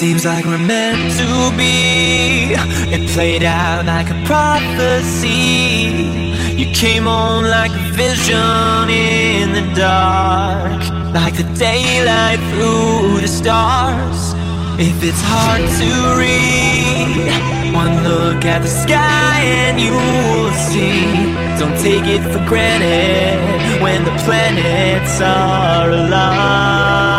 Seems like we're meant to be. It played out like a prophecy. You came on like a vision in the dark, like the daylight through the stars. If it's hard to read, one look at the sky and you'll see. Don't take it for granted when the planets are aligned.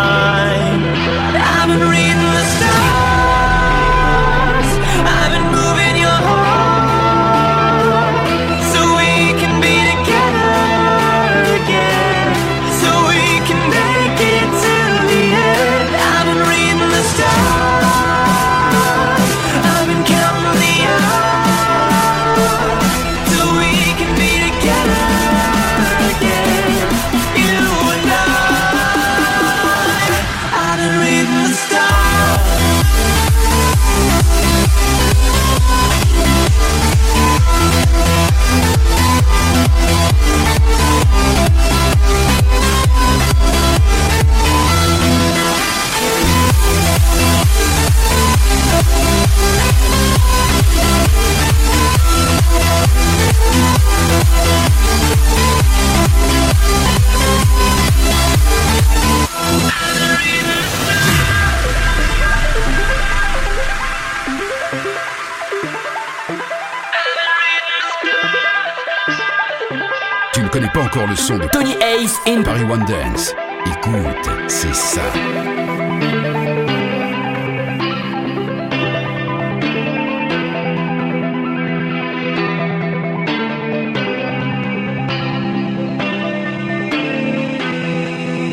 Encore le son de Tony Ace in Paris One Dance. Écoute, c'est ça.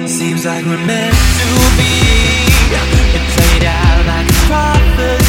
Seems like we're meant to be. It played out like a prophecy.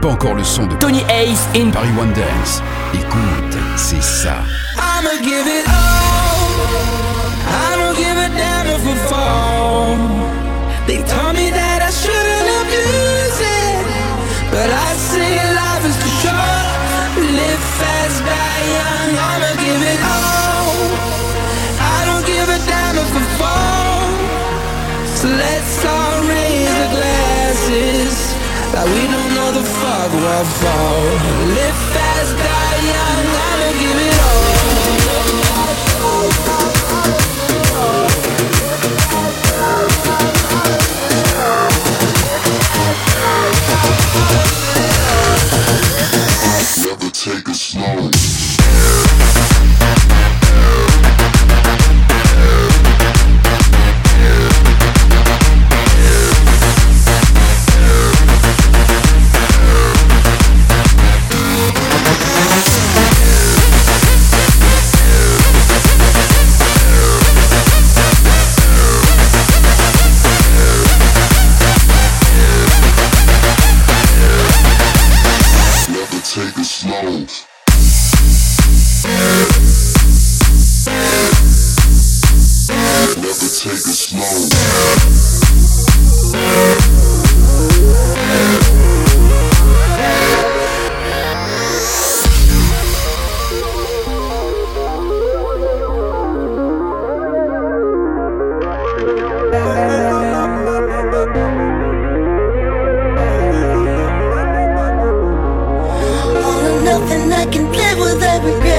Pas encore le son de Tony Ace in Paris One Dance. Écoute, c'est ça. I'ma give it all. I don't give a damn if I fall. They told me that I shouldn't abuse it, but I say life is too short. Live fast, die young. I'ma give it all. I don't give a damn if I fall. So let's all Like we don't know the fuck what for. Live fast, die young. I'ma give it Never every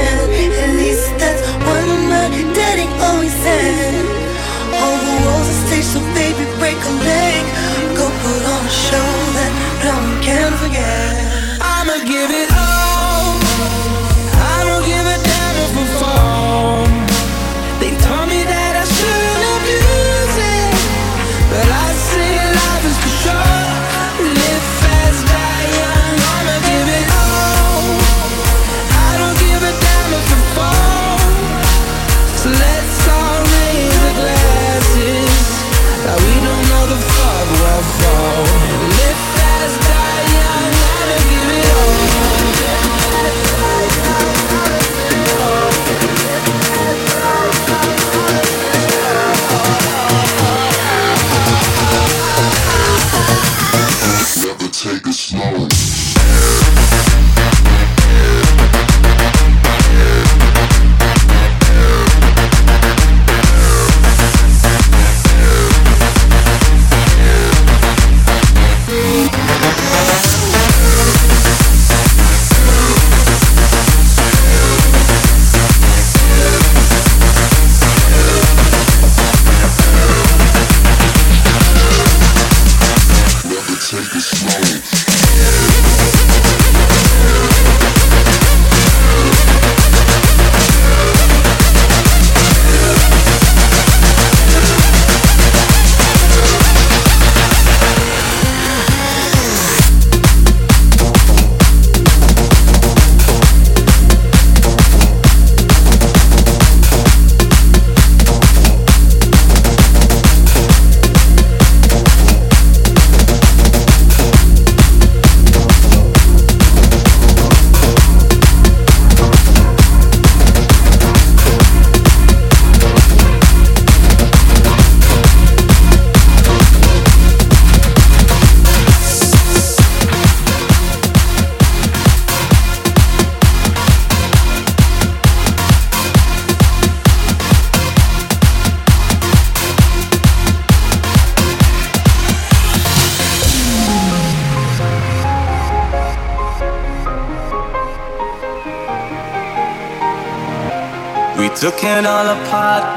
Never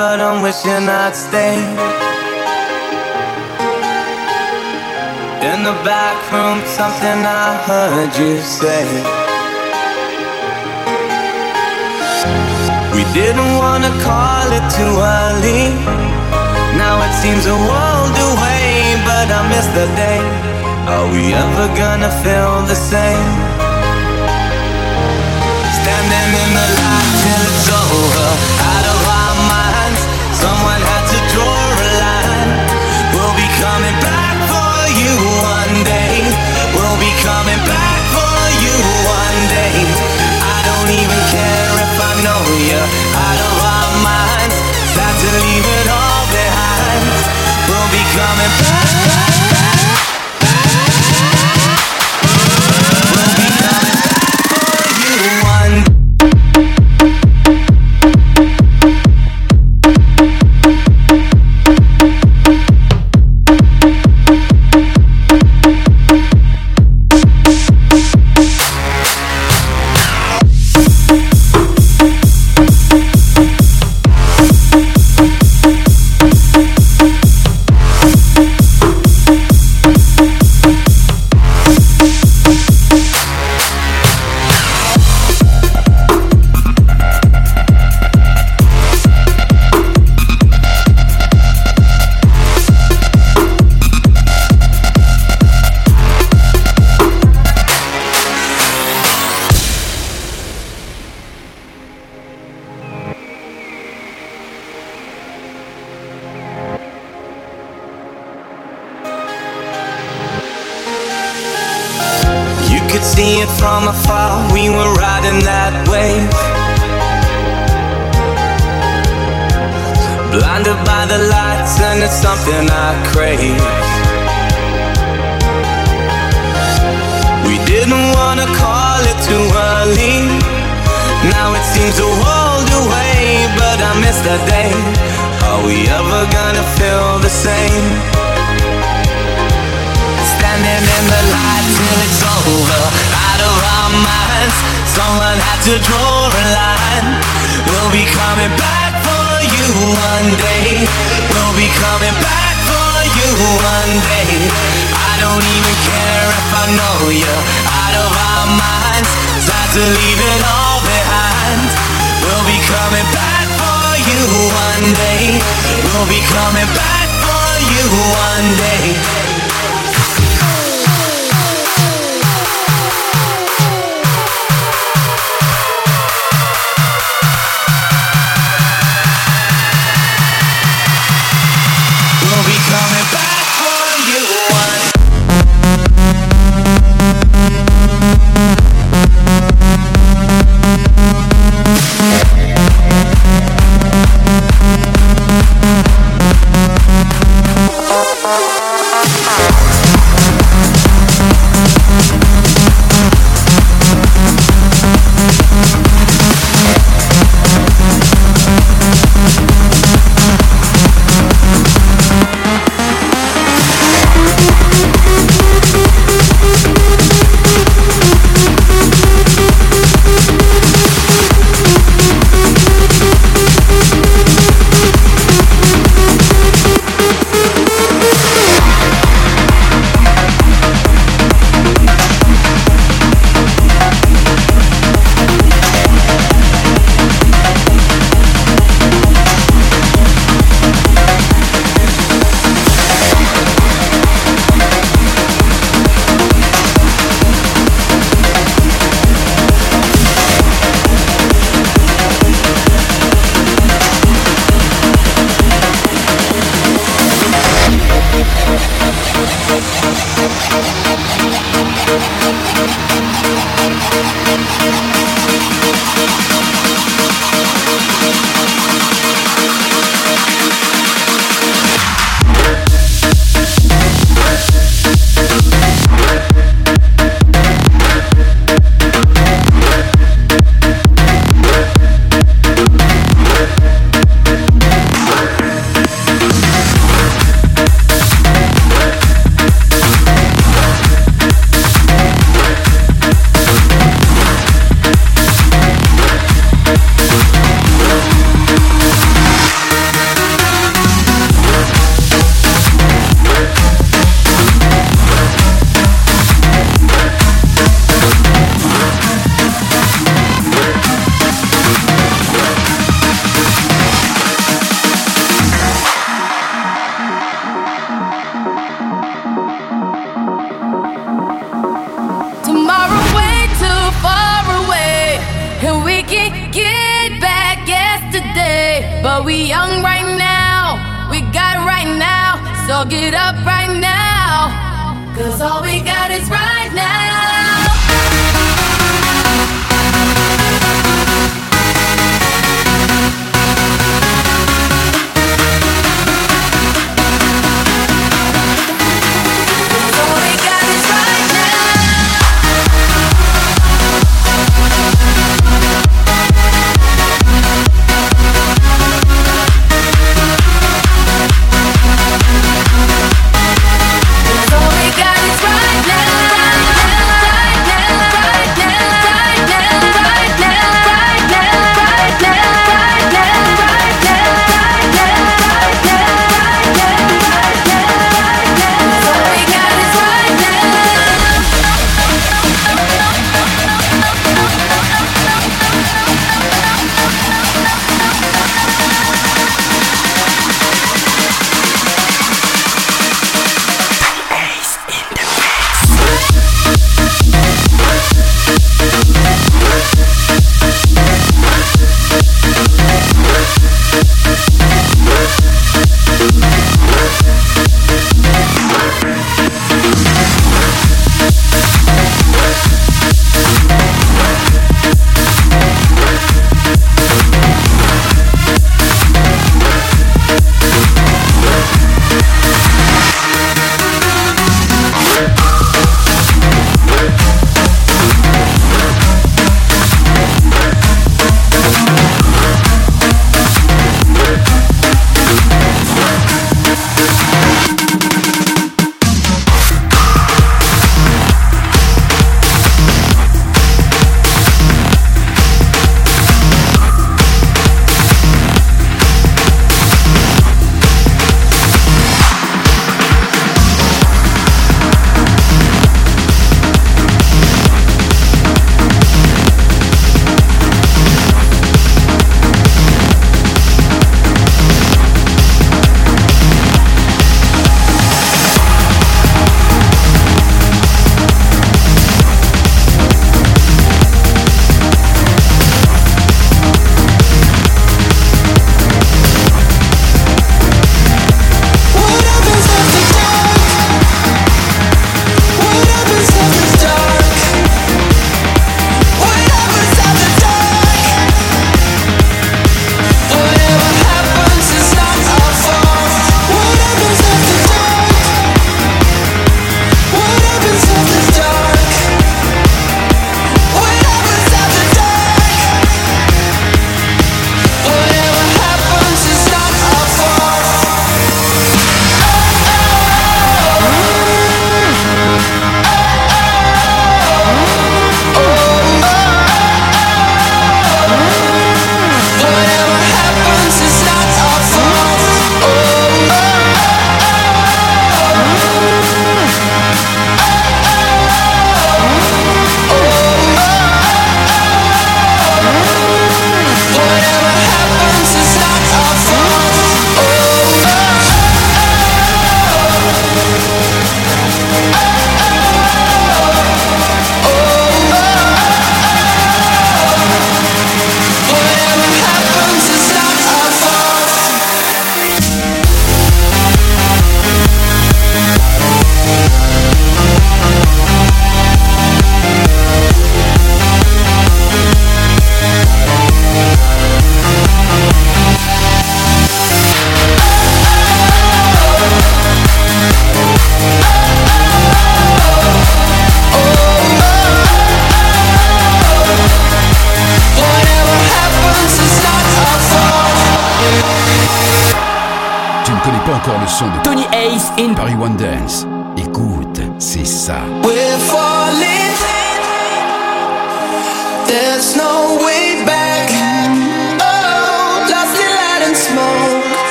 but I'm wishing I'd stay. In the back room, something I heard you say. We didn't wanna call it too early. Now it seems a world away, but I miss the day. Are we ever gonna feel the same? Standing in the light till it's over, coming back for you one day. I don't even care if I know you're out of our minds. Time to leave it all behind. We'll be coming back.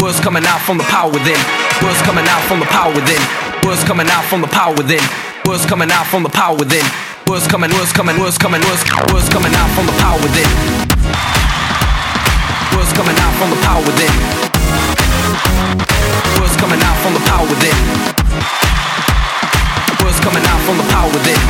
Words coming out from the power within. Words coming out from the power within. Words coming out from the power within. Words coming out from the power within. Words coming, words coming, words coming, words, words coming out from the power within. Words coming out from the power within. Words coming out from the power within. Words coming out from the power within.